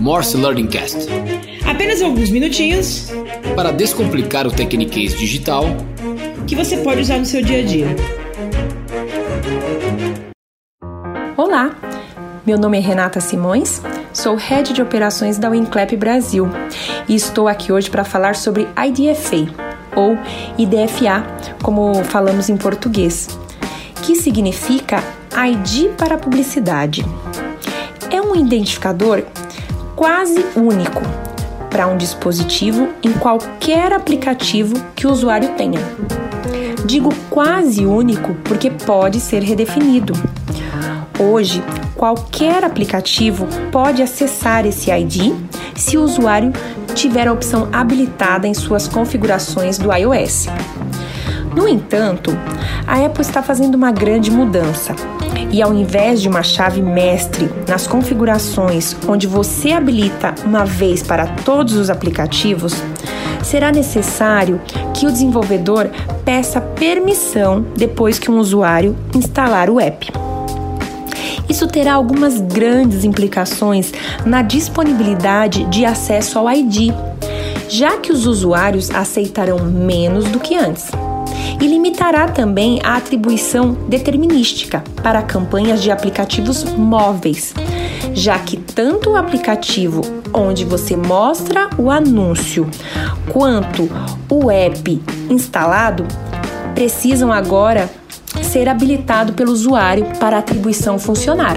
Morse Learning Cast. Apenas alguns minutinhos para descomplicar o Tecniquez digital que você pode usar no seu dia a dia. Olá, meu nome é Renata Simões, sou Head de Operações da Winclap Brasil e estou aqui hoje para falar sobre IDFA, ou IDFA, como falamos em português, que significa ID para publicidade. Um identificador quase único para um dispositivo em qualquer aplicativo que o usuário tenha. Digo quase único porque pode ser redefinido. Hoje, qualquer aplicativo pode acessar esse ID se o usuário tiver a opção habilitada em suas configurações do iOS. No entanto, a Apple está fazendo uma grande mudança e ao invés de uma chave mestre nas configurações onde você habilita uma vez para todos os aplicativos, será necessário que o desenvolvedor peça permissão depois que um usuário instalar o app. Isso terá algumas grandes implicações na disponibilidade de acesso ao ID, já que os usuários aceitarão menos do que antes e limitará também a atribuição determinística para campanhas de aplicativos móveis, já que tanto o aplicativo onde você mostra o anúncio quanto o app instalado precisam agora ser habilitado pelo usuário para atribuição funcionar.